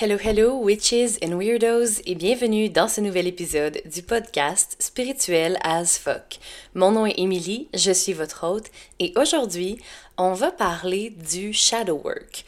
Hello, hello, witches and weirdos, et bienvenue dans ce nouvel épisode du podcast Spirituel as fuck. Mon nom est Emily, je suis votre hôte, et aujourd'hui, on va parler du shadow work.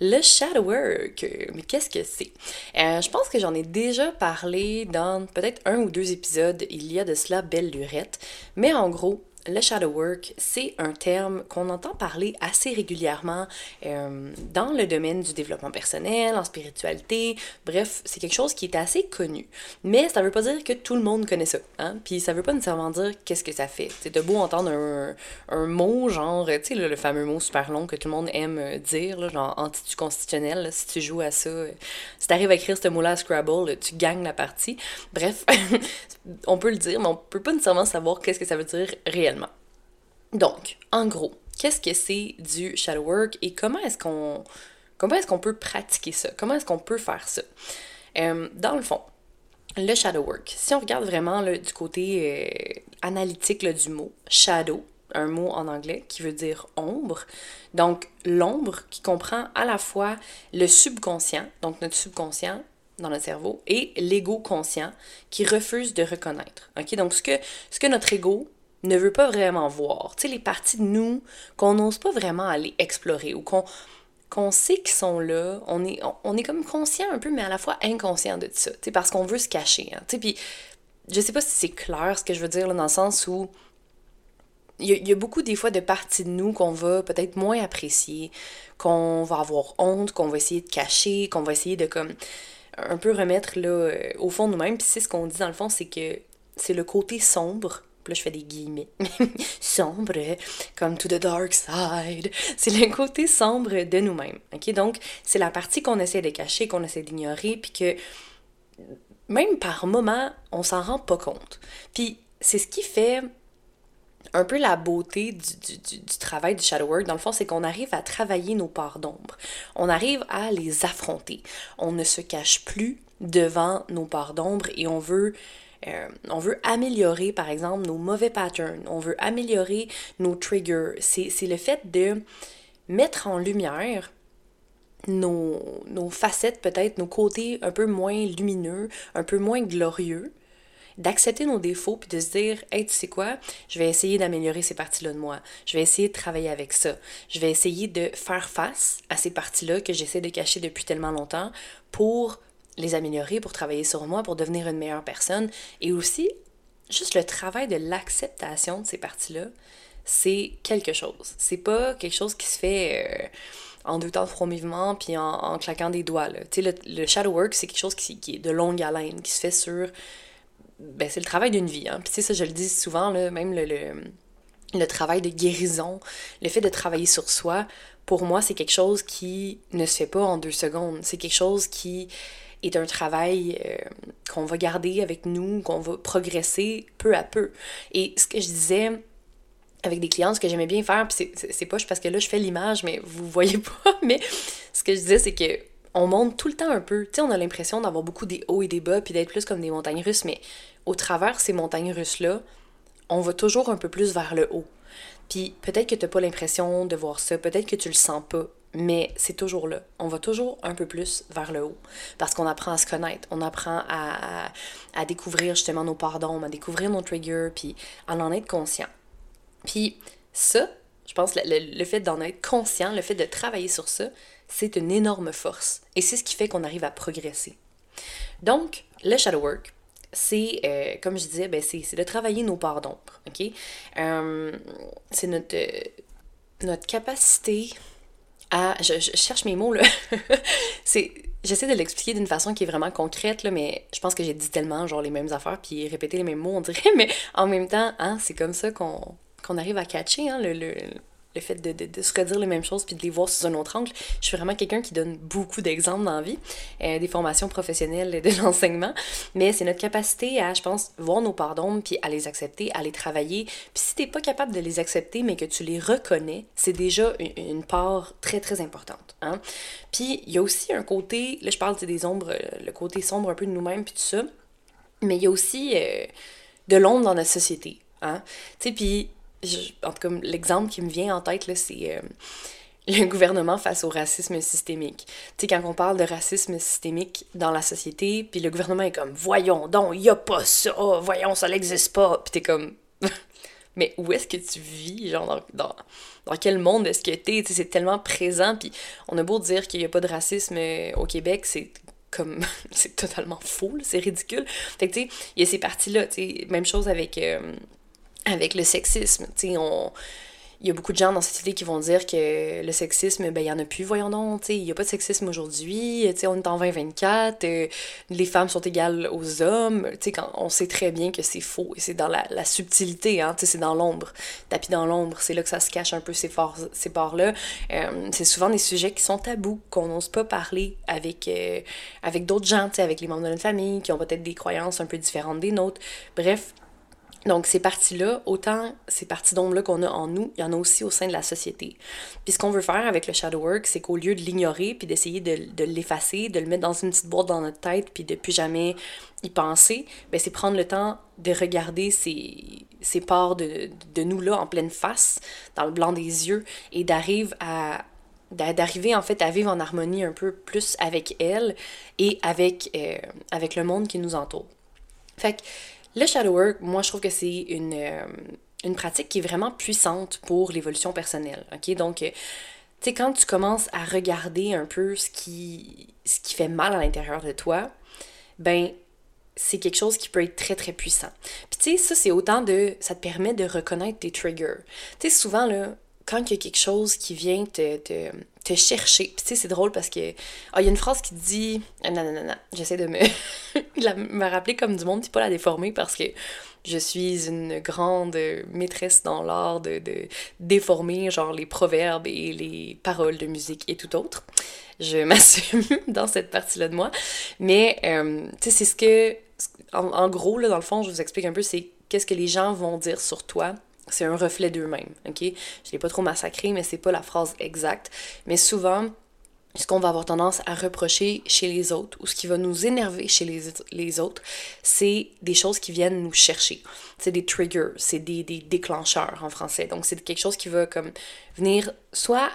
Le shadow work, mais qu'est-ce que c'est? Euh, je pense que j'en ai déjà parlé dans peut-être un ou deux épisodes, il y a de cela belle lurette, mais en gros, le shadow work, c'est un terme qu'on entend parler assez régulièrement euh, dans le domaine du développement personnel, en spiritualité. Bref, c'est quelque chose qui est assez connu. Mais ça veut pas dire que tout le monde connaît ça. Hein? Puis ça veut pas nécessairement dire qu'est-ce que ça fait. C'est de beau entendre un, un mot, genre, tu sais, le fameux mot super long que tout le monde aime euh, dire, là, genre anti-constitutionnel, si tu joues à ça. Euh, si t'arrives à écrire ce mot-là à Scrabble, tu gagnes la partie. Bref, on peut le dire, mais on peut pas nécessairement savoir qu'est-ce que ça veut dire réellement. Donc, en gros, qu'est-ce que c'est du shadow work et comment est-ce qu'on est-ce qu'on peut pratiquer ça? Comment est-ce qu'on peut faire ça? Euh, dans le fond, le shadow work, si on regarde vraiment du côté euh, analytique du mot, shadow, un mot en anglais qui veut dire ombre. Donc, l'ombre qui comprend à la fois le subconscient, donc notre subconscient dans notre cerveau, et l'ego conscient qui refuse de reconnaître. OK? Donc, ce que notre ego ne veut pas vraiment voir. Tu sais, les parties de nous qu'on n'ose pas vraiment aller explorer ou qu'on qu'on sait qu'ils sont là, on est, on, est comme conscient un peu, mais à la fois inconscient de ça, tu parce qu'on veut se cacher. Hein, tu puis je sais pas si c'est clair ce que je veux dire, dans le sens où il y, a beaucoup des fois de parties de nous qu'on va peut-être moins apprécier, qu'on va avoir honte, qu'on va essayer de cacher, qu'on va essayer de comme un peu remettre là, au fond de nous-mêmes. Puis c'est ce qu'on dit dans le fond, c'est que c'est le côté sombre là, je fais des guillemets. sombre, comme to the dark side. C'est le côté sombre de nous-mêmes. OK? Donc, c'est la partie qu'on essaie de cacher, qu'on essaie d'ignorer, puis que même par moment, on s'en rend pas compte. Puis, c'est ce qui fait un peu la beauté du, du, du, travail du shadow work, dans le fond, c'est qu'on arrive à travailler nos parts d'ombre. On arrive à les affronter. On ne se cache plus devant nos parts d'ombre et on veut euh, on veut améliorer, par exemple, nos mauvais patterns. On veut améliorer nos triggers. C'est le fait de mettre en lumière nos, nos facettes, peut-être, nos côtés un peu moins lumineux, un peu moins glorieux, d'accepter nos défauts puis de se dire hey tu sais quoi? Je vais essayer d'améliorer ces parties là de moi je vais essayer de travailler avec ça je vais essayer de faire face à ces parties là que j'essaie de cacher depuis tellement longtemps pour les améliorer, pour travailler sur moi, pour devenir une meilleure personne. Et aussi, juste le travail de l'acceptation de ces parties-là, c'est quelque chose. C'est pas quelque chose qui se fait euh, en deux temps, trois mouvements, puis en, claquant des doigts. Sais, le, shadow work, c'est quelque chose qui, est de longue haleine, qui se fait sur... Ben, c'est le travail d'une vie. Hein. Puis tu sais, ça, je le dis souvent, là, même le, le, le travail de guérison, le fait de travailler sur soi, pour moi, c'est quelque chose qui ne se fait pas en deux secondes. C'est quelque chose qui est un travail euh, qu'on va garder avec nous, qu'on va progresser peu à peu. Et ce que je disais avec des clients, ce que j'aimais bien faire, puis c'est pas parce que là je fais l'image, mais vous voyez pas, mais ce que je disais, c'est que on monte tout le temps un peu. Tu sais, on a l'impression d'avoir beaucoup des hauts et des bas, puis d'être plus comme des montagnes russes, mais au travers ces montagnes russes-là, on va toujours un peu plus vers le haut. Puis peut-être que tu n'as pas l'impression de voir ça, peut-être que tu le sens pas, mais c'est toujours là. On va toujours un peu plus vers le haut parce qu'on apprend à se connaître, on apprend à, à, découvrir justement nos pardons, à découvrir nos triggers, puis à en être conscient. Puis ça, je pense, le, le fait d'en être conscient, le fait de travailler sur ça, c'est une énorme force. Et c'est ce qui fait qu'on arrive à progresser. Donc, le shadow work, c'est, euh, comme je disais, ben c'est de travailler nos parts d'ombre. OK? Euh, c'est notre, notre capacité Je, cherche mes mots, là. c'est. J'essaie de l'expliquer d'une façon qui est vraiment concrète, là, mais je pense que j'ai dit tellement genre les mêmes affaires puis répéter les mêmes mots, on dirait, mais en même temps, hein, c'est comme ça qu'on arrive à catcher hein, le fait de, de, de, se redire les mêmes choses puis de les voir sous un autre angle. Je suis vraiment quelqu'un qui donne beaucoup d'exemples dans la vie, euh, des formations professionnelles de l'enseignement, mais c'est notre capacité à, je pense, voir nos pardons puis à les accepter, à les travailler. Puis si t'es pas capable de les accepter mais que tu les reconnais, c'est déjà une, part très très importante. Hein? Puis il y a aussi un côté, là je parle des ombres, le côté sombre un peu de nous-mêmes puis tout ça, mais il y a aussi euh, de l'ombre dans notre société. Hein? Tu sais, puis en tout cas, l'exemple qui me vient en tête, là, c'est. Euh, le gouvernement face au racisme systémique. Tu sais, quand on parle de racisme systémique dans la société, puis le gouvernement est comme, voyons donc, y a pas ça, voyons, ça n'existe pas, puis t'es comme, mais où est-ce que tu vis, genre, dans, dans, quel monde est-ce que t'es, tu c'est tellement présent, puis on a beau dire qu'il y a pas de racisme euh, au Québec, c'est comme, c'est totalement faux, c'est ridicule. Fait que, tu sais, il y a ces parties-là, tu sais, même chose avec, euh, avec le sexisme, tu on il y a beaucoup de gens dans cette idée qui vont dire que le sexisme, ben, il n'y en a plus, voyons donc, il n'y a pas de sexisme aujourd'hui, on est en 2024, euh, les femmes sont égales aux hommes, quand on sait très bien que c'est faux, et c'est dans la, subtilité, hein, c'est dans l'ombre, tapis dans l'ombre, c'est là que ça se cache un peu ces, ces parts-là. Euh, c'est souvent des sujets qui sont tabous, qu'on n'ose pas parler avec, euh, avec d'autres gens, avec les membres de notre famille, qui ont peut-être des croyances un peu différentes des nôtres. Bref, donc, ces parties-là, autant ces parties d'ombre-là qu'on a en nous, il y en a aussi au sein de la société. Puis ce qu'on veut faire avec le shadow work, c'est qu'au lieu de l'ignorer, puis d'essayer de, l'effacer, de le mettre dans une petite boîte dans notre tête, puis de plus jamais y penser, ben c'est prendre le temps de regarder ces, ces parts de, nous-là en pleine face, dans le blanc des yeux, et d'arriver à d'arriver en fait à vivre en harmonie un peu plus avec elle et avec, euh, avec le monde qui nous entoure. Fait que le shadow work, moi, je trouve que c'est une, euh, pratique qui est vraiment puissante pour l'évolution personnelle. Donc, euh, tu sais, quand tu commences à regarder un peu ce qui, ce qui fait mal à l'intérieur de toi, ben, c'est quelque chose qui peut être très très puissant. Puis tu sais, ça c'est autant de. Ça te permet de reconnaître tes triggers. Tu sais, souvent là, quand il y a quelque chose qui vient te, te, te chercher. Puis tu sais, c'est drôle parce que. Ah, il y a une phrase qui dit. Ah, non, non, non, non. J'essaie de me, me rappeler comme du monde, puis pas la déformer parce que je suis une grande maîtresse dans l'art de, de, déformer, genre, les proverbes et les paroles de musique et tout autre. Je m'assume dans cette partie-là de moi. Mais, euh, tu sais, c'est ce que. En, en, gros, là, dans le fond, je vous explique un peu, c'est qu'est-ce que les gens vont dire sur toi c'est un reflet d'eux-mêmes, ok? Je l'ai pas trop massacré, mais c'est pas la phrase exacte. Mais souvent, ce qu'on va avoir tendance à reprocher chez les autres ou ce qui va nous énerver chez les, les autres, c'est des choses qui viennent nous chercher. C'est des triggers, c'est des, des déclencheurs en français. Donc, c'est quelque chose qui va comme venir soit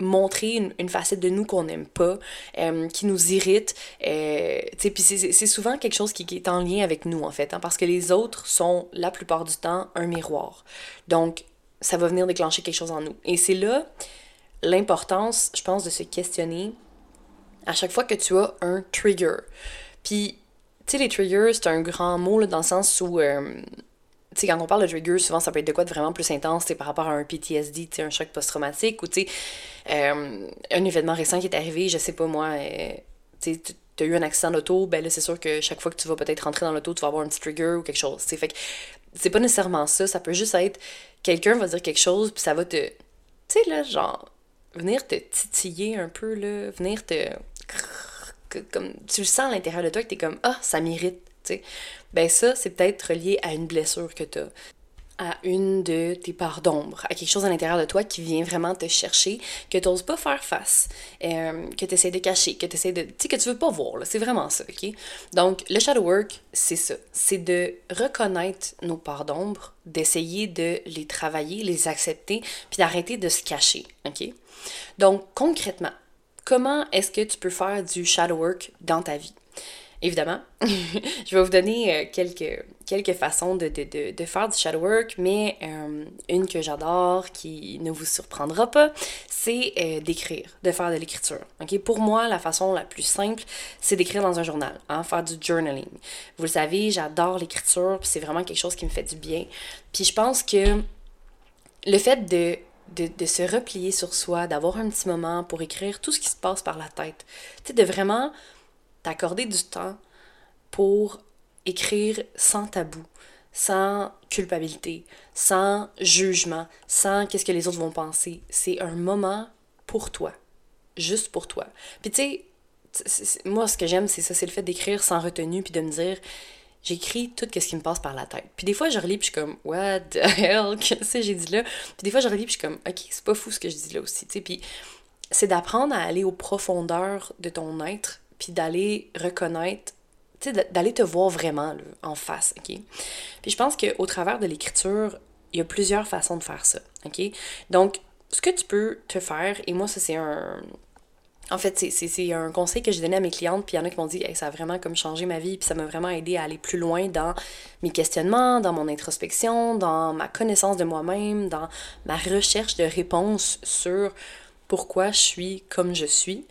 montrer une, facette de nous qu'on n'aime pas, euh, qui nous irrite. Euh, c'est souvent quelque chose qui, est en lien avec nous, en fait, hein, parce que les autres sont, la plupart du temps, un miroir. Donc, ça va venir déclencher quelque chose en nous. Et c'est là l'importance, je pense, de se questionner à chaque fois que tu as un trigger. Puis, tu sais, les triggers, c'est un grand mot là, dans le sens où... Euh, tu sais, quand on parle de trigger, souvent ça peut être de quoi de vraiment plus intense, par rapport à un PTSD, tu un choc post-traumatique, ou tu sais, euh, un événement récent qui est arrivé, je sais pas moi, euh, tu as eu un accident d'auto, ben là, c'est sûr que chaque fois que tu vas peut-être rentrer dans l'auto, tu vas avoir un petit trigger ou quelque chose, tu Fait que c'est pas nécessairement ça, ça peut juste être quelqu'un va dire quelque chose, puis ça va te. Tu sais, là, genre, venir te titiller un peu, là, venir te. Comme, tu le sens à l'intérieur de toi que t'es comme, ah, ça m'irrite ben ça, c'est peut-être relié à une blessure que tu as à une de tes parts d'ombre, à quelque chose à l'intérieur de toi qui vient vraiment te chercher, que tu n'oses pas faire face, euh, que tu essaies de cacher, que tu essaies de. Tu sais, que tu veux pas voir, c'est vraiment ça, ok? Donc, le shadow work, c'est ça. C'est de reconnaître nos parts d'ombre, d'essayer de les travailler, les accepter, puis d'arrêter de se cacher, ok? Donc, concrètement, comment est-ce que tu peux faire du shadow work dans ta vie? Évidemment. je vais vous donner euh, quelques, quelques façons de, de, de, faire du shadow work, mais euh, une que j'adore, qui ne vous surprendra pas, c'est euh, d'écrire, de faire de l'écriture. ok? Pour moi, la façon la plus simple, c'est d'écrire dans un journal, hein, faire du journaling. Vous le savez, j'adore l'écriture, c'est vraiment quelque chose qui me fait du bien. Puis je pense que le fait de de, de, se replier sur soi, d'avoir un petit moment pour écrire tout ce qui se passe par la tête. Tu de vraiment t'accorder du temps pour écrire sans tabou, sans culpabilité, sans jugement, sans qu'est-ce que les autres vont penser. C'est un moment pour toi, juste pour toi. Puis tu sais, moi ce que j'aime c'est ça, c'est le fait d'écrire sans retenue puis de me dire j'écris tout ce qui me passe par la tête. Puis des fois je relis puis je suis comme what the hell qu'est-ce que j'ai dit là? Puis des fois je relis puis je suis comme OK, c'est pas fou ce que je dis là aussi, tu sais. Puis c'est d'apprendre à aller aux profondeurs de ton être puis d'aller reconnaître, tu sais, d'aller te voir vraiment en face, OK? Puis je pense qu'au travers de l'écriture, il y a plusieurs façons de faire ça, OK? Donc, ce que tu peux te faire, et moi, ça, c'est un. En fait, c'est un conseil que j'ai donné à mes clientes, puis il y en a qui m'ont dit ça a vraiment comme changé ma vie, puis ça m'a vraiment aidé à aller plus loin dans mes questionnements, dans mon introspection, dans ma connaissance de moi-même, dans ma recherche de réponses sur pourquoi je suis comme je suis.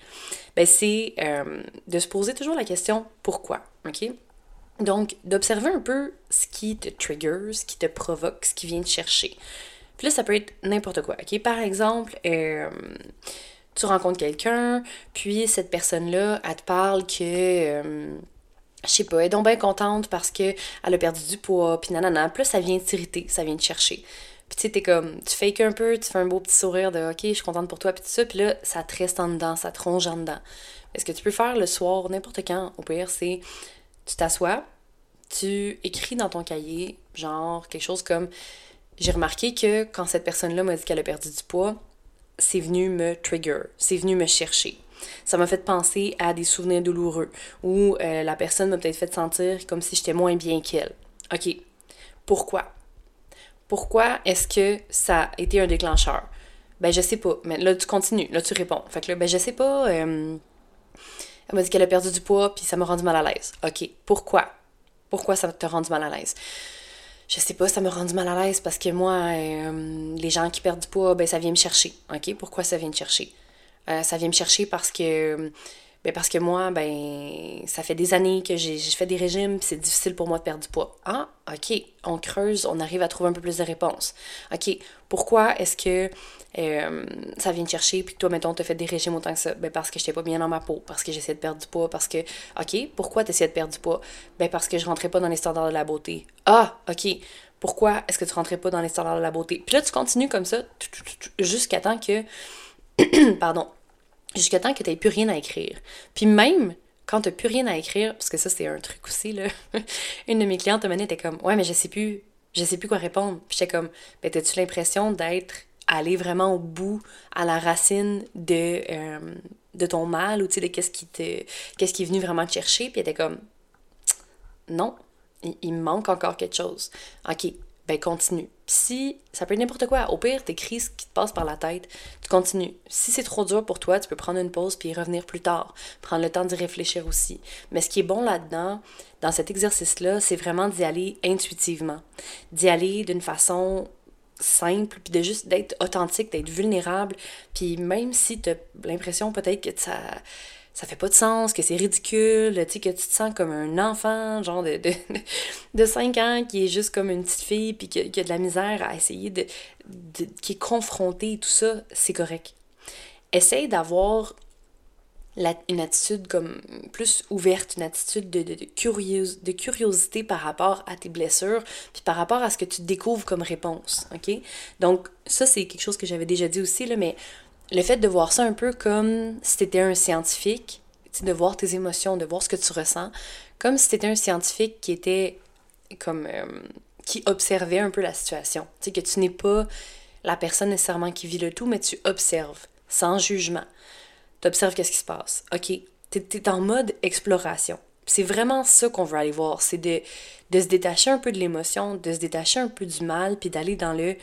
Ben, c'est euh, de se poser toujours la question pourquoi? Donc, d'observer un peu ce qui te trigger, ce qui te provoque, ce qui vient te chercher. Puis là, ça peut être n'importe quoi, ok? Par exemple, euh, tu rencontres quelqu'un, puis cette personne-là, elle te parle que, euh, je sais pas, elle est donc bien contente parce qu'elle a perdu du poids, puis nanana. Puis là, ça vient t'irriter, ça vient te chercher. Puis tu sais, t'es comme, tu fakes un peu, tu fais un beau petit sourire de OK, je suis contente pour toi, puis tout ça, puis là, ça te reste en dedans, ça te ronge en dedans. Ce que tu peux faire le soir, n'importe quand, au pire, c'est tu t'assois, tu écris dans ton cahier, genre quelque chose comme J'ai remarqué que quand cette personne-là m'a dit qu'elle a perdu du poids, c'est venu me trigger, c'est venu me chercher. Ça m'a fait penser à des souvenirs douloureux où euh, la personne m'a peut-être fait sentir comme si j'étais moins bien qu'elle. OK. Pourquoi? Pourquoi est-ce que ça a été un déclencheur? Ben, je sais pas. Mais là, tu continues. Là, tu réponds. Fait que là, ben, je sais pas. Euh, elle m'a dit qu'elle a perdu du poids, puis ça m'a rendu mal à l'aise. OK. Pourquoi? Pourquoi ça t'a rendu mal à l'aise? je sais pas, ça me rend mal à l'aise parce que moi, euh, les gens qui perdent du poids, ben ça vient me chercher. OK? Pourquoi ça vient me chercher? Euh, ça vient me chercher parce que ben parce que moi, ben ça fait des années que j'ai fait des régimes, c'est difficile pour moi de perdre du poids. Ah, ok, on creuse, on arrive à trouver un peu plus de réponses. Ok, pourquoi est-ce que euh, ça vient te chercher, puis toi, mettons, t'as fait des régimes autant que ça? Ben parce que j'étais pas bien dans ma peau, parce que j'essayais de perdre du poids, parce que, ok, pourquoi t'essayais de perdre du poids? Ben parce que je rentrais pas dans les standards de la beauté. Ah, ok, pourquoi est-ce que tu rentrais pas dans les standards de la beauté? Puis là, tu continues comme ça, jusqu'à temps que, pardon, jusqu'à temps que tu plus rien à écrire. Puis même quand tu plus rien à écrire, parce que ça c'est un truc aussi, là, une de mes clientes à était comme Ouais, mais je sais plus, je sais plus quoi répondre. Puis j'étais comme Ben, t'as-tu l'impression d'être allé vraiment au bout, à la racine de, euh, de ton mal ou de qu'est-ce qui, te, qu'est-ce qui est venu vraiment te chercher? Puis elle était comme Non, il, il manque encore quelque chose. Ok, ben continue. Si ça peut être n'importe quoi, au pire, t'écris ce qui te passe par la tête, tu continues. Si c'est trop dur pour toi, tu peux prendre une pause puis y revenir plus tard, prendre le temps d'y réfléchir aussi. Mais ce qui est bon là-dedans, dans cet exercice-là, c'est vraiment d'y aller intuitivement, d'y aller d'une façon simple, puis de juste d'être authentique, d'être vulnérable, puis même si tu as l'impression peut-être que ça ça fait pas de sens, que c'est ridicule, tu sais, que tu te sens comme un enfant, genre de, de, de 5 ans, qui est juste comme une petite fille, puis qui, a de la misère à essayer de, qui est confronté, tout ça, c'est correct. Essaye d'avoir une attitude comme plus ouverte, une attitude de, de, de curiosité par rapport à tes blessures, puis par rapport à ce que tu découvres comme réponse, ok? Donc, ça, c'est quelque chose que j'avais déjà dit aussi, là, mais le fait de voir ça un peu comme si tu étais un scientifique, de voir tes émotions, de voir ce que tu ressens, comme si tu étais un scientifique qui était comme euh, qui observait un peu la situation. Tu sais, que tu n'es pas la personne nécessairement qui vit le tout, mais tu observes, sans jugement. Tu observes qu'est-ce qui se passe. OK, tu es, en mode exploration. C'est vraiment ça qu'on veut aller voir, c'est de, de se détacher un peu de l'émotion, de se détacher un peu du mal, puis d'aller dans le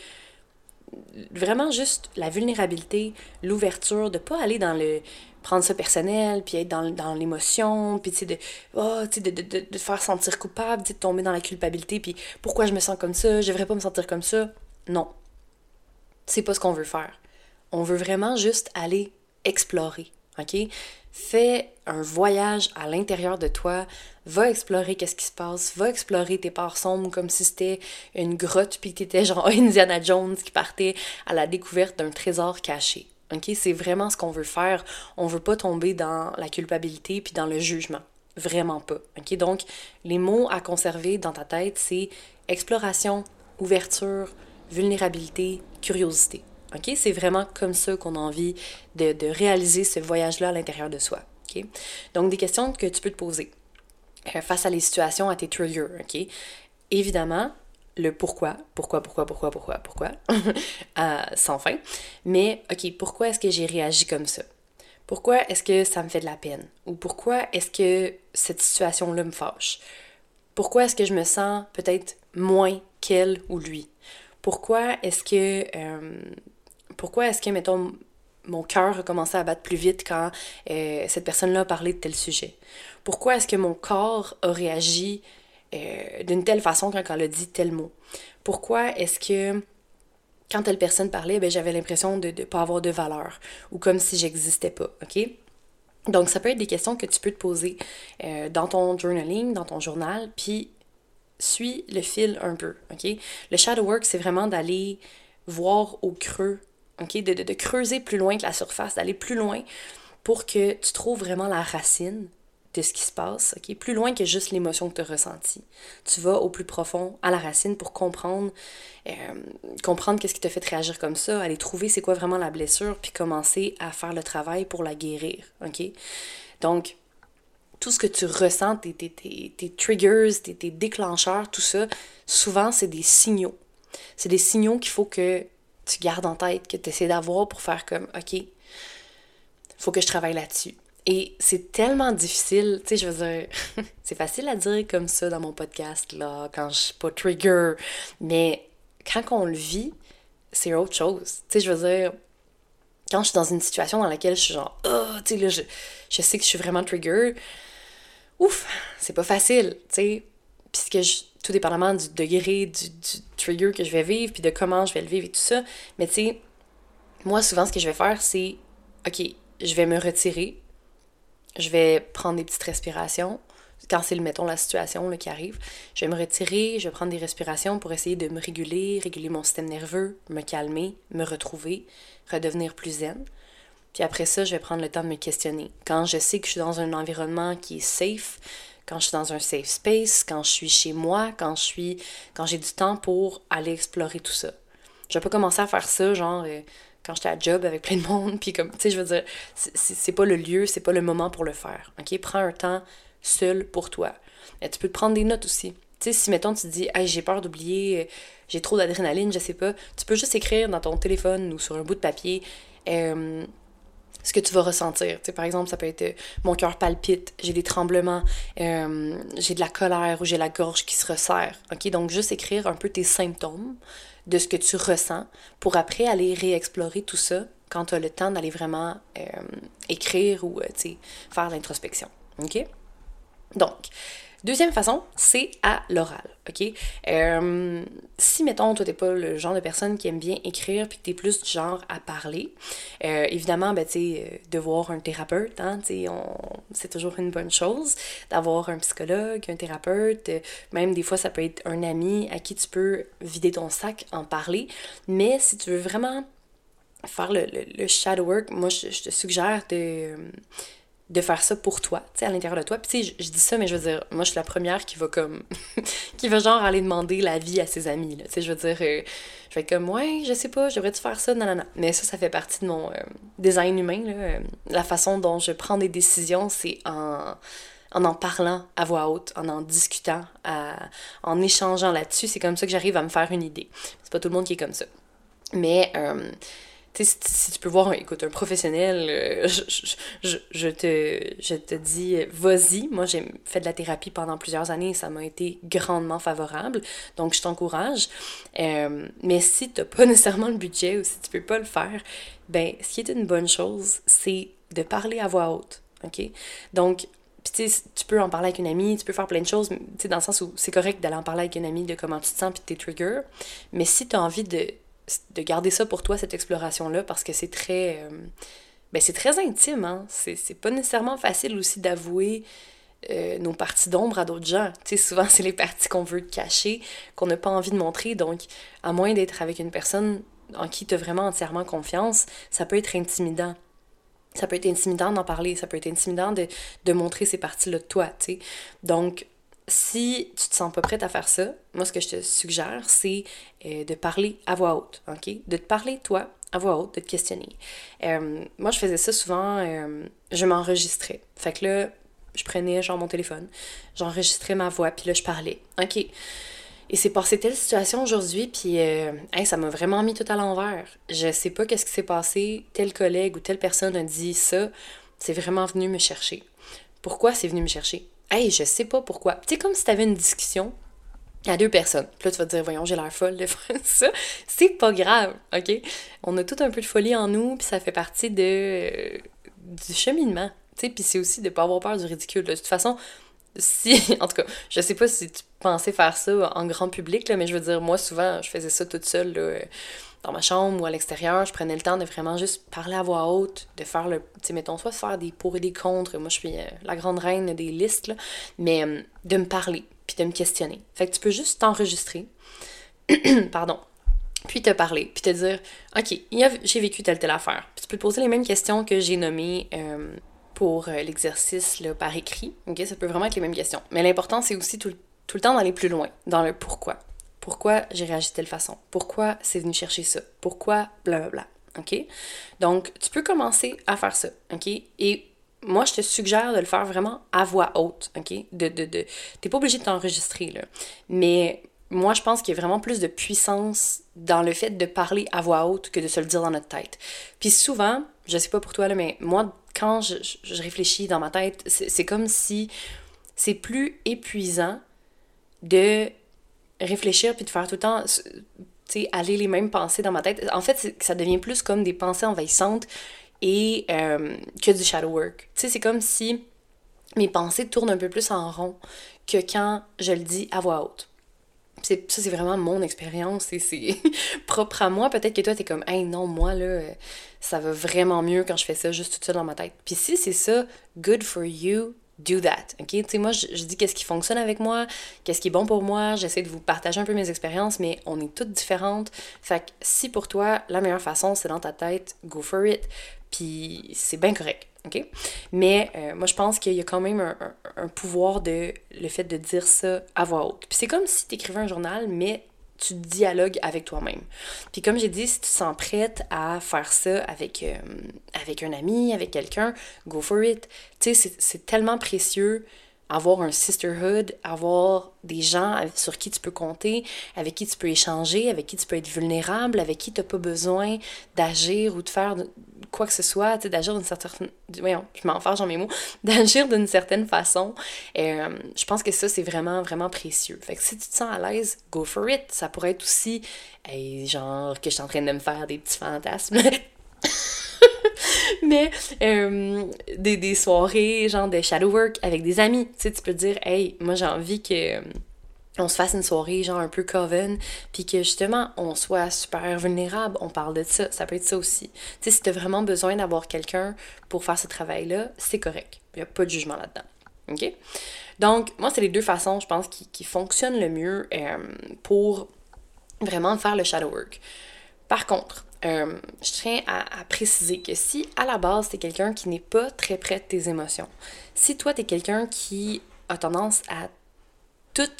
vraiment juste la vulnérabilité, l'ouverture, de pas aller dans le prendre ça personnel, puis être dans, dans l'émotion, puis tu sais, de, oh, de, de, de, de, faire sentir coupable, de tomber dans la culpabilité, puis pourquoi je me sens comme ça, je devrais pas me sentir comme ça. Non. C'est pas ce qu'on veut faire. On veut vraiment juste aller explorer, ok? Fais un voyage à l'intérieur de toi, va explorer qu'est-ce qui se passe, va explorer tes parts sombres comme si c'était une grotte puis t'étais genre Indiana Jones qui partait à la découverte d'un trésor caché. OK, c'est vraiment ce qu'on veut faire. On veut pas tomber dans la culpabilité puis dans le jugement. Vraiment pas. OK, donc les mots à conserver dans ta tête, c'est exploration, ouverture, vulnérabilité, curiosité. OK? C'est vraiment comme ça qu'on a envie de, de réaliser ce voyage-là à l'intérieur de soi. OK? Donc, des questions que tu peux te poser euh, face à les situations, à tes triggers. OK? Évidemment, le pourquoi, pourquoi, pourquoi, pourquoi, pourquoi, pourquoi, euh, sans fin. Mais, OK, pourquoi est-ce que j'ai réagi comme ça? Pourquoi est-ce que ça me fait de la peine? Ou pourquoi est-ce que cette situation-là me fâche? Pourquoi est-ce que je me sens peut-être moins qu'elle ou lui? Pourquoi est-ce que euh, pourquoi est-ce que, mettons, mon cœur a commencé à battre plus vite quand euh, cette personne-là a parlé de tel sujet? Pourquoi est-ce que mon corps a réagi euh, d'une telle façon quand elle a dit tel mot? Pourquoi est-ce que quand telle personne parlait, ben, j'avais l'impression de ne pas avoir de valeur ou comme si j'existais pas, OK? Donc, ça peut être des questions que tu peux te poser euh, dans ton journaling, dans ton journal, puis suis le fil un peu, OK? Le shadow work, c'est vraiment d'aller voir au creux, OK? De, de, de, creuser plus loin que la surface, d'aller plus loin pour que tu trouves vraiment la racine de ce qui se passe, ok? Plus loin que juste l'émotion que tu as ressentie. Tu vas au plus profond, à la racine, pour comprendre, euh, comprendre qu'est-ce qui te fait réagir comme ça, aller trouver c'est quoi vraiment la blessure, puis commencer à faire le travail pour la guérir, ok? Donc, tout ce que tu ressens, tes, tes, tes, tes triggers, tes déclencheurs, tout ça, souvent, c'est des signaux. C'est des signaux qu'il faut que tu gardes en tête, que tu essaies d'avoir pour faire comme, OK, faut que je travaille là-dessus. Et c'est tellement difficile, tu sais, je veux dire, c'est facile à dire comme ça dans mon podcast, là, quand je suis pas trigger, mais quand on le vit, c'est autre chose. Tu sais, je veux dire, quand je suis dans une situation dans laquelle je suis genre, oh, tu sais, là, je, je sais que je suis vraiment trigger, ouf, c'est pas facile, tu sais, puisque je, tout dépendamment du degré du, du, trigger que je vais vivre, puis de comment je vais le vivre et tout ça, mais tu sais, moi, souvent, ce que je vais faire, c'est, OK, je vais me retirer, je vais prendre des petites respirations. Quand c'est, mettons, la situation là, qui arrive, je vais me retirer, je vais prendre des respirations pour essayer de me réguler, réguler mon système nerveux, me calmer, me retrouver, redevenir plus zen. Puis après ça, je vais prendre le temps de me questionner. Quand je sais que je suis dans un environnement qui est safe, quand je suis dans un safe space, quand je suis chez moi, quand je suis quand j'ai du temps pour aller explorer tout ça. Je vais pas commencer à faire ça genre euh, quand j'étais à job avec plein de monde, puis comme, tu sais, je veux dire, c'est pas le lieu, c'est pas le moment pour le faire, ok? Prends un temps seul pour toi. Et tu peux te prendre des notes aussi. Tu sais, si, mettons, tu te dis, hey, j'ai peur d'oublier, euh, j'ai trop d'adrénaline, je sais pas, tu peux juste écrire dans ton téléphone ou sur un bout de papier euh, ce que tu vas ressentir. Par exemple, ça peut être euh, mon cœur palpite, j'ai des tremblements, euh, j'ai de la colère ou j'ai la gorge qui se resserre. OK? Donc, juste écrire un peu tes symptômes de ce que tu ressens pour après aller réexplorer tout ça quand tu as le temps d'aller vraiment euh, écrire ou faire l'introspection. OK? Donc, Deuxième façon, c'est à l'oral, ok? Euh, si, mettons, toi, t'es pas le genre de personne qui aime bien écrire puis que t'es plus du genre à parler, euh, évidemment, ben, tu sais, de voir un thérapeute, hein, tu c'est toujours une bonne chose d'avoir un psychologue, un thérapeute, même des fois, ça peut être un ami à qui tu peux vider ton sac, en parler, mais si tu veux vraiment faire le, le, shadow work, moi, je te suggère de de faire ça pour toi, tu sais, à l'intérieur de toi. Puis je, dis ça, mais je veux dire, moi, je suis la première qui va comme... qui va genre aller demander l'avis à ses amis, là. Tu sais, je veux dire, euh, je vais être comme, ouais, je sais pas, j'aimerais-tu faire ça? Non, non, non. Mais ça, ça fait partie de mon euh, design humain, là. Euh, la façon dont je prends des décisions, c'est en... En en parlant à voix haute, en en discutant, en échangeant là-dessus, c'est comme ça que j'arrive à me faire une idée. C'est pas tout le monde qui est comme ça. Mais tu si, tu peux voir, écoute, un professionnel, euh, je, je, te, je te dis, vas-y. Moi, j'ai fait de la thérapie pendant plusieurs années et ça m'a été grandement favorable. Donc, je t'encourage. Euh, mais si tu n'as pas nécessairement le budget ou si tu peux pas le faire, ben, ce qui est une bonne chose, c'est de parler à voix haute. OK? Donc, tu peux en parler avec une amie, tu peux faire plein de choses, dans le sens où c'est correct d'aller en parler avec une amie de comment tu te sens puis tes triggers. Mais si tu as envie de de garder ça pour toi, cette exploration-là, parce que c'est très. Euh, ben c'est très intime, hein. C'est pas nécessairement facile aussi d'avouer euh, nos parties d'ombre à d'autres gens. Tu souvent, c'est les parties qu'on veut cacher, qu'on n'a pas envie de montrer. Donc, à moins d'être avec une personne en qui tu as vraiment entièrement confiance, ça peut être intimidant. Ça peut être intimidant d'en parler, ça peut être intimidant de, montrer ces parties-là de toi, tu. Donc, si tu te sens pas prête à faire ça, moi, ce que je te suggère, c'est euh, de parler à voix haute, OK? De te parler, toi, à voix haute, de te questionner. Euh, moi, je faisais ça souvent, euh, je m'enregistrais. Fait que là, je prenais, genre, mon téléphone, j'enregistrais ma voix, puis là, je parlais. OK? Et c'est passé telle situation aujourd'hui, puis ça m'a vraiment mis tout à l'envers. Je sais pas qu'est-ce qui s'est passé, tel collègue ou telle personne a dit ça, c'est vraiment venu me chercher. Pourquoi c'est venu me chercher? Hey, je sais pas pourquoi. Tu sais, comme si tu avais une discussion à deux personnes. Puis là, tu vas te dire, voyons, j'ai l'air folle de faire ça. C'est pas grave, OK? On a tout un peu de folie en nous, puis ça fait partie de, euh, du cheminement. Tu sais, puis c'est aussi de pas avoir peur du ridicule. De toute façon, si, en tout cas, je sais pas si tu pensais faire ça en grand public, mais je veux dire, moi, souvent, je faisais ça toute seule, dans ma chambre ou à l'extérieur. Je prenais le temps de vraiment juste parler à voix haute, de faire le, tu sais, mettons, soit faire des pour et des contre. Moi, je suis euh, la grande reine des listes, là, mais euh, de me parler puis de me questionner. Fait que tu peux juste t'enregistrer, pardon, puis te parler, puis te dire, OK, j'ai vécu telle telle affaire. Puis tu peux te poser les mêmes questions que j'ai nommées euh, pour euh, l'exercice par écrit. OK, ça peut vraiment être les mêmes questions. Mais l'important, c'est aussi tout, tout le temps d'aller plus loin, dans le pourquoi. Pourquoi j'ai réagi de telle façon? Pourquoi c'est venu chercher ça? Pourquoi blablabla? OK? Donc, tu peux commencer à faire ça. OK? Et moi, je te suggère de le faire vraiment à voix haute, OK? De, de, de... T'es pas obligé de t'enregistrer, là. Mais moi, je pense qu'il y a vraiment plus de puissance dans le fait de parler à voix haute que de se le dire dans notre tête. Puis souvent, je sais pas pour toi, là, mais moi, quand je, réfléchis dans ma tête, c'est comme si c'est plus épuisant de réfléchir puis de faire tout le temps, aller les mêmes pensées dans ma tête. En fait, ça devient plus comme des pensées envahissantes et euh, que du shadow work. C'est comme si mes pensées tournent un peu plus en rond que quand je le dis à voix haute. Ça, c'est vraiment mon expérience et c'est propre à moi. Peut-être que toi, t'es comme, hey, non, moi, là, ça va vraiment mieux quand je fais ça juste tout seul dans ma tête. Puis si c'est ça, good for you, do that. OK? Tu sais, moi, je, dis qu'est-ce qui fonctionne avec moi, qu'est-ce qui est bon pour moi. J'essaie de vous partager un peu mes expériences, mais on est toutes différentes. Fait que si pour toi, la meilleure façon, c'est dans ta tête, go for it. Puis c'est bien correct. OK? Mais euh, moi, je pense qu'il y a quand même un, un, pouvoir de le fait de dire ça à voix haute. Puis c'est comme si tu écrivais un journal, mais tu dialogues avec toi-même. Puis comme j'ai dit, si tu te sens prête à faire ça avec, euh, avec un ami, avec quelqu'un, go for it. Tu sais, c'est tellement précieux avoir un sisterhood, avoir des gens sur qui tu peux compter, avec qui tu peux échanger, avec qui tu peux être vulnérable, avec qui tu n'as pas besoin d'agir ou de faire quoi que ce soit, d'agir d'une certaine... Voyons, je m'en fâche dans mes mots. D'agir d'une certaine façon. Euh, je pense que ça, c'est vraiment, vraiment précieux. Fait que si tu te sens à l'aise, go for it. Ça pourrait être aussi, genre, que je suis en train de me faire des petits fantasmes. mais euh, des, des, soirées, genre de shadow work avec des amis. Tu sais, tu peux dire, hey, moi j'ai envie que on se fasse une soirée genre un peu coven, puis que justement on soit super vulnérable, on parle de ça, ça peut être ça aussi. Tu sais, si tu as vraiment besoin d'avoir quelqu'un pour faire ce travail-là, c'est correct. Il n'y a pas de jugement là-dedans. OK? Donc, moi, c'est les deux façons, je pense, qui, qui fonctionnent le mieux euh, pour vraiment faire le shadow work. Par contre, euh, je tiens à, préciser que si à la base, tu es quelqu'un qui n'est pas très près de tes émotions, si toi, tu es quelqu'un qui a tendance à tout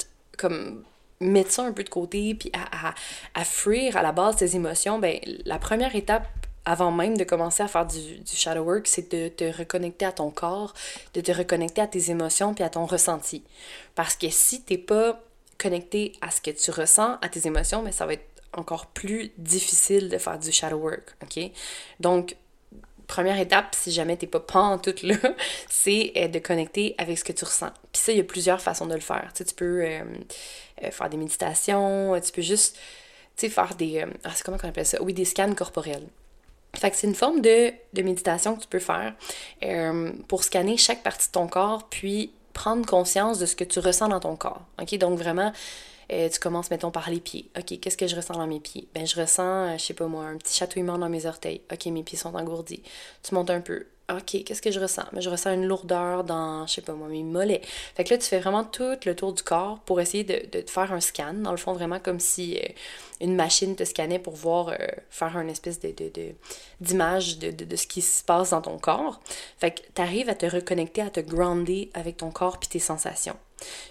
comme mettre ça un peu de côté, puis à, à, fuir à la base tes émotions, ben la première étape avant même de commencer à faire du, du shadow work, c'est de te reconnecter à ton corps, de te reconnecter à tes émotions puis à ton ressenti. Parce que si t'es pas connecté à ce que tu ressens, à tes émotions, mais ben, ça va être encore plus difficile de faire du shadow work, ok? Donc, première étape, si jamais t'es pas en tout là, c'est euh, de connecter avec ce que tu ressens. Puis ça, il y a plusieurs façons de le faire. Tu, sais, tu peux euh, euh, faire des méditations, tu peux juste, tu sais, faire des... ah, c'est comment qu'on appelle ça? Oui, des scans corporels. Fait que c'est une forme de, de, méditation que tu peux faire pour scanner chaque partie de ton corps, puis prendre conscience de ce que tu ressens dans ton corps. OK? Donc vraiment euh, tu commences, mettons, par les pieds. OK, qu'est-ce que je ressens dans mes pieds? Ben, je ressens, euh, je sais pas moi, un petit chatouillement dans mes orteils. OK, mes pieds sont engourdis. Tu montes un peu. OK, qu'est-ce que je ressens? Mais ben, je ressens une lourdeur dans, je sais pas moi, mes mollets. Fait que là, tu fais vraiment tout le tour du corps pour essayer de, de faire un scan. Dans le fond, vraiment comme si euh, une machine te scannait pour voir, euh, faire un espèce de, d'image de, de, ce qui se passe dans ton corps. Fait que tu arrives à te reconnecter, à te grounder avec ton corps puis tes sensations.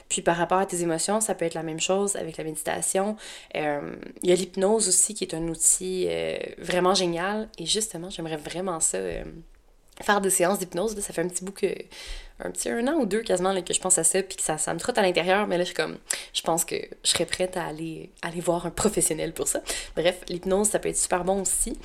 Puis par rapport à tes émotions, ça peut être la même chose avec la méditation. Euh, il y a l'hypnose aussi qui est un outil vraiment génial. Et justement, j'aimerais vraiment ça faire des séances d'hypnose. Ça fait un petit bout que un petit un an ou deux quasiment là, que je pense à ça, puis que ça, ça me trotte à l'intérieur, mais là, je suis comme, je pense que je serais prête à aller, aller voir un professionnel pour ça. Bref, l'hypnose, ça peut être super bon aussi.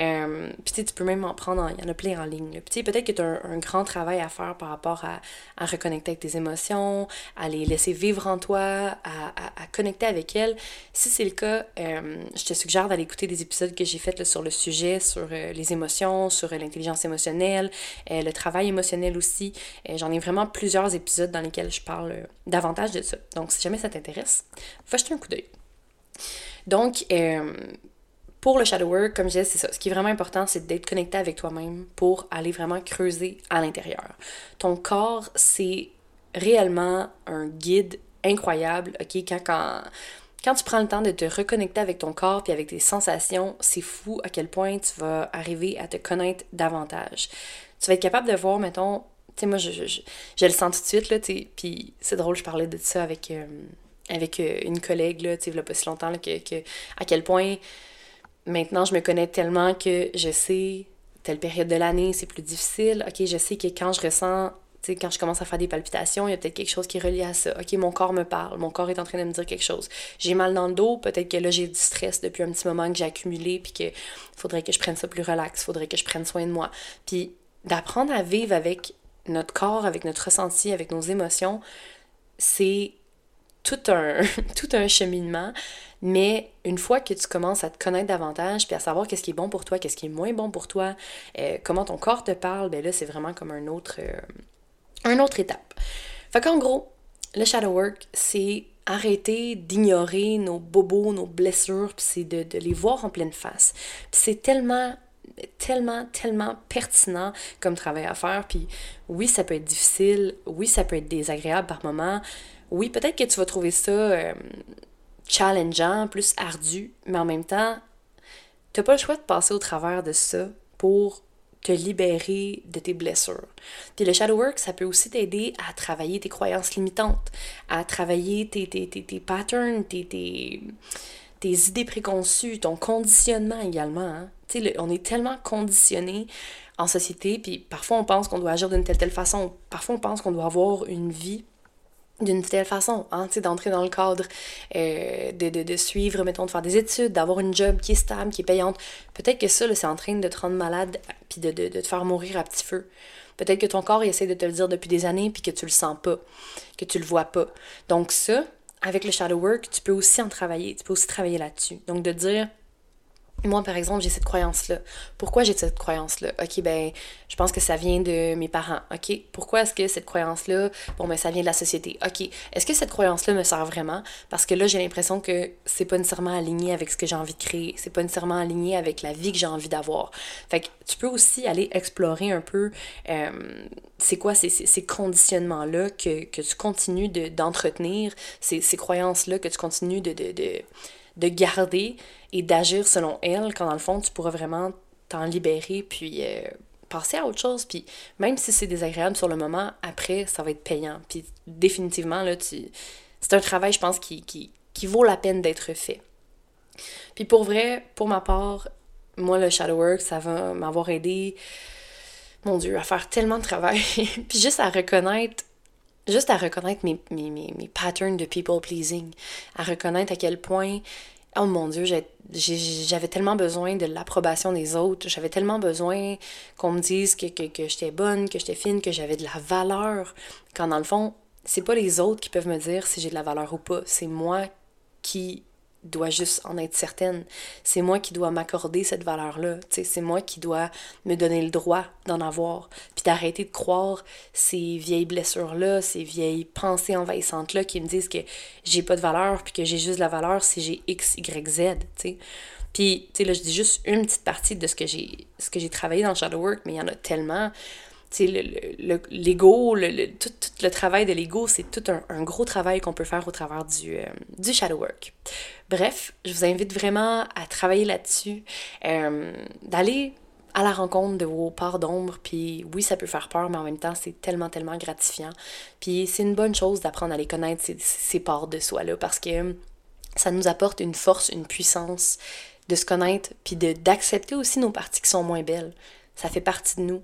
Euh, puis tu peux même en prendre, il y en a plein en ligne. Puis peut-être que tu as un, grand travail à faire par rapport à, à, reconnecter avec tes émotions, à les laisser vivre en toi, à, à, à connecter avec elles. Si c'est le cas, euh, je te suggère d'aller écouter des épisodes que j'ai faits sur le sujet, sur euh, les émotions, sur l'intelligence émotionnelle, le travail émotionnel aussi. J'en ai vraiment plusieurs épisodes dans lesquels je parle euh, davantage de ça. Donc, si jamais ça t'intéresse, va jeter un coup d'œil. Donc, euh, pour le shadow work, comme je disais, c'est ça. Ce qui est vraiment important, c'est d'être connecté avec toi-même pour aller vraiment creuser à l'intérieur. Ton corps, c'est réellement un guide incroyable, ok? Quand, quand, quand tu prends le temps de te reconnecter avec ton corps puis avec tes sensations, c'est fou à quel point tu vas arriver à te connaître davantage. Tu vas être capable de voir, mettons, tu sais, moi, je, je, je, le sens tout de suite, là, tu sais. Puis c'est drôle, je parlais de ça avec, euh, avec euh, une collègue, là, tu sais, il pas si longtemps, là, que, que, à quel point maintenant je me connais tellement que je sais telle période de l'année, c'est plus difficile. OK, je sais que quand je ressens tu sais, quand je commence à faire des palpitations, il y a peut-être quelque chose qui est relié à ça. OK, mon corps me parle, mon corps est en train de me dire quelque chose. J'ai mal dans le dos, peut-être que là, j'ai du stress depuis un petit moment que j'ai accumulé, puis qu'il faudrait que je prenne ça plus relax, faudrait que je prenne soin de moi. Puis d'apprendre à vivre avec notre corps, avec notre ressenti, avec nos émotions, c'est tout un, tout un cheminement. Mais une fois que tu commences à te connaître davantage, puis à savoir qu'est-ce qui est bon pour toi, qu'est-ce qui est moins bon pour toi, euh, comment ton corps te parle, ben là, c'est vraiment comme un autre, euh, un autre étape. Fait qu'en gros, le shadow work, c'est arrêter d'ignorer nos bobos, nos blessures, puis c'est de, de les voir en pleine face. Puis c'est tellement tellement, tellement pertinent comme travail à faire. Puis oui, ça peut être difficile, oui, ça peut être désagréable par moments. Oui, peut-être que tu vas trouver ça euh, challengeant, plus ardu, mais en même temps, t'as pas le choix de passer au travers de ça pour te libérer de tes blessures. Puis le shadow work, ça peut aussi t'aider à travailler tes croyances limitantes, à travailler tes, tes, tes, tes patterns, tes, tes, idées préconçues, ton conditionnement également. Hein? On est tellement conditionné en société, puis parfois on pense qu'on doit agir d'une telle telle façon, parfois on pense qu'on doit avoir une vie d'une telle façon, hein, d'entrer dans le cadre, euh, de, de, de, suivre, mettons, de faire des études, d'avoir une job qui est stable, qui est payante. Peut-être que ça, c'est en train de te rendre malade, puis de, de, de, te faire mourir à petit feu. Peut-être que ton corps essaie de te le dire depuis des années, puis que tu le sens pas, que tu le vois pas. Donc ça, avec le shadow work, tu peux aussi en travailler, tu peux aussi travailler là-dessus. Donc de dire, moi, par exemple, j'ai cette croyance-là. Pourquoi j'ai cette croyance-là? OK, ben, je pense que ça vient de mes parents. OK, pourquoi est-ce que cette croyance-là, bon, ben, ça vient de la société? OK, est-ce que cette croyance-là me sert vraiment? Parce que là, j'ai l'impression que c'est pas nécessairement aligné avec ce que j'ai envie de créer. C'est pas nécessairement aligné avec la vie que j'ai envie d'avoir. Fait que tu peux aussi aller explorer un peu euh, c'est quoi ces, ces, conditionnements-là que, que, tu continues d'entretenir, ces, ces croyances-là que tu continues de, de garder et d'agir selon elle, quand dans le fond, tu pourras vraiment t'en libérer, puis euh, passer à autre chose. Puis même si c'est désagréable sur le moment, après, ça va être payant. Puis définitivement, là, tu... c'est un travail, je pense, qui, qui, qui vaut la peine d'être fait. Puis pour vrai, pour ma part, moi, le shadow work, ça va m'avoir aidé, mon Dieu, à faire tellement de travail. puis juste à reconnaître juste à reconnaître mes, mes, mes, mes patterns de people pleasing, à reconnaître à quel point Oh mon Dieu, j'avais tellement besoin de l'approbation des autres, j'avais tellement besoin qu'on me dise que, que, que j'étais bonne, que j'étais fine, que j'avais de la valeur, quand dans le fond, c'est pas les autres qui peuvent me dire si j'ai de la valeur ou pas, c'est moi qui dois juste en être certaine. C'est moi qui dois m'accorder cette valeur-là. C'est moi qui dois me donner le droit d'en avoir. Puis d'arrêter de croire ces vieilles blessures-là, ces vieilles pensées envahissantes-là qui me disent que j'ai pas de valeur, puis que j'ai juste de la valeur si j'ai X, Y, Z. sais. Puis, tu sais, là, je dis juste une petite partie de ce que j'ai travaillé dans shadow work, mais il y en a tellement l'ego, le, le, tout, tout, le travail de l'ego, c'est tout un, un, gros travail qu'on peut faire au travers du, euh, du shadow work. Bref, je vous invite vraiment à travailler là-dessus, euh, d'aller à la rencontre de vos parts d'ombre, puis oui, ça peut faire peur, mais en même temps, c'est tellement, tellement gratifiant. Puis c'est une bonne chose d'apprendre à les connaître, ces, ces parts de soi-là, parce que ça nous apporte une force, une puissance de se connaître, puis d'accepter aussi nos parties qui sont moins belles. Ça fait partie de nous.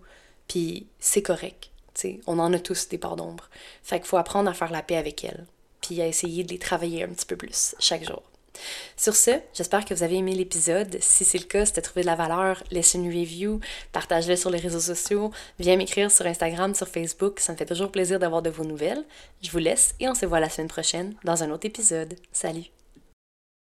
Puis c'est correct. sais, on en a tous des parts d'ombre. Fait qu'il faut apprendre à faire la paix avec elles, puis à essayer de les travailler un petit peu plus chaque jour. Sur ce, j'espère que vous avez aimé l'épisode. Si c'est le cas, si tu as trouvé de la valeur, laisse une review, partage-le sur les réseaux sociaux, viens m'écrire sur Instagram, sur Facebook, ça me fait toujours plaisir d'avoir de vos nouvelles. Je vous laisse et on se voit la semaine prochaine dans un autre épisode. Salut!